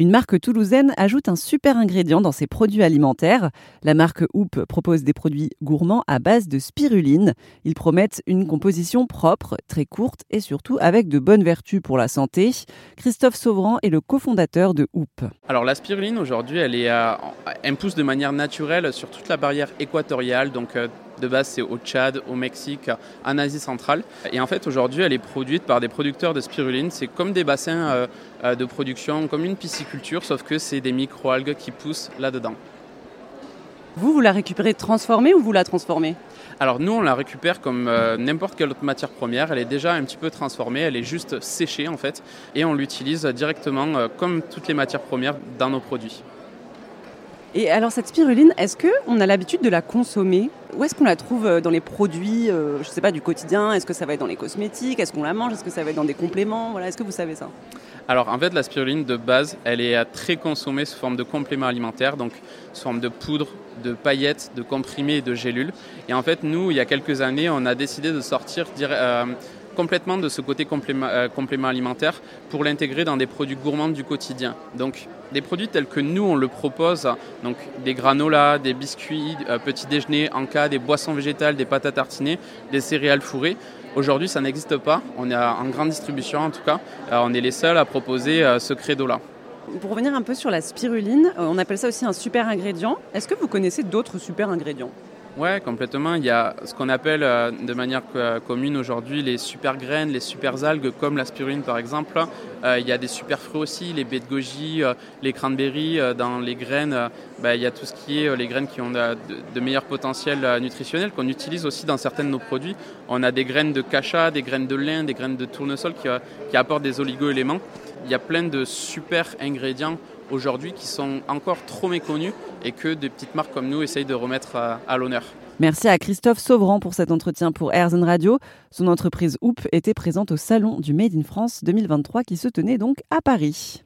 Une marque toulousaine ajoute un super ingrédient dans ses produits alimentaires. La marque Hoop propose des produits gourmands à base de spiruline. Ils promettent une composition propre, très courte et surtout avec de bonnes vertus pour la santé. Christophe Sauvran est le cofondateur de Hoop. Alors la spiruline aujourd'hui, euh, elle pousse de manière naturelle sur toute la barrière équatoriale, donc euh, de base, c'est au Tchad, au Mexique, en Asie centrale. Et en fait, aujourd'hui, elle est produite par des producteurs de spiruline. C'est comme des bassins euh, euh, de production, comme une pisciculture, sauf que c'est des micro-algues qui poussent là-dedans. Vous, vous la récupérez transformée ou vous la transformez? Alors nous, on la récupère comme euh, n'importe quelle autre matière première. Elle est déjà un petit peu transformée, elle est juste séchée en fait, et on l'utilise directement comme toutes les matières premières dans nos produits. Et alors cette spiruline, est-ce qu'on a l'habitude de la consommer? Où est-ce qu'on la trouve euh, dans les produits, euh, je sais pas, du quotidien? Est-ce que ça va être dans les cosmétiques? Est-ce qu'on la mange? Est-ce que ça va être dans des compléments? Voilà, Est-ce que vous savez ça? Alors en fait la spiruline de base elle est très consommée sous forme de complément alimentaire, donc sous forme de poudre, de paillettes, de comprimés et de gélules. Et en fait nous il y a quelques années on a décidé de sortir euh, complètement de ce côté euh, complément, alimentaire pour l'intégrer dans des produits gourmands du quotidien. Donc des produits tels que nous on le propose, donc des granolas, des biscuits, euh, petits déjeuners, en cas des boissons végétales, des pâtes à tartiner, des céréales fourrées. Aujourd'hui ça n'existe pas, on est en grande distribution en tout cas, euh, on est les seuls à proposer ce credo-là. Pour revenir un peu sur la spiruline, on appelle ça aussi un super ingrédient. Est-ce que vous connaissez d'autres super ingrédients? Oui, complètement. Il y a ce qu'on appelle euh, de manière commune aujourd'hui les super graines, les super algues, comme la spiruline par exemple. Euh, il y a des super fruits aussi, les baies de goji, euh, les cranberries. dans les graines, bah, il y a tout ce qui est les graines qui ont de, de meilleurs potentiels nutritionnels qu'on utilise aussi dans certains de nos produits. On a des graines de cacha, des graines de lin, des graines de tournesol qui, qui apportent des oligo-éléments. Il y a plein de super ingrédients aujourd'hui qui sont encore trop méconnus et que des petites marques comme nous essayent de remettre à, l'honneur. Merci à Christophe Sauvran pour cet entretien pour Airzone Radio. Son entreprise Hoop était présente au salon du Made in France 2023 qui se tenait donc à Paris.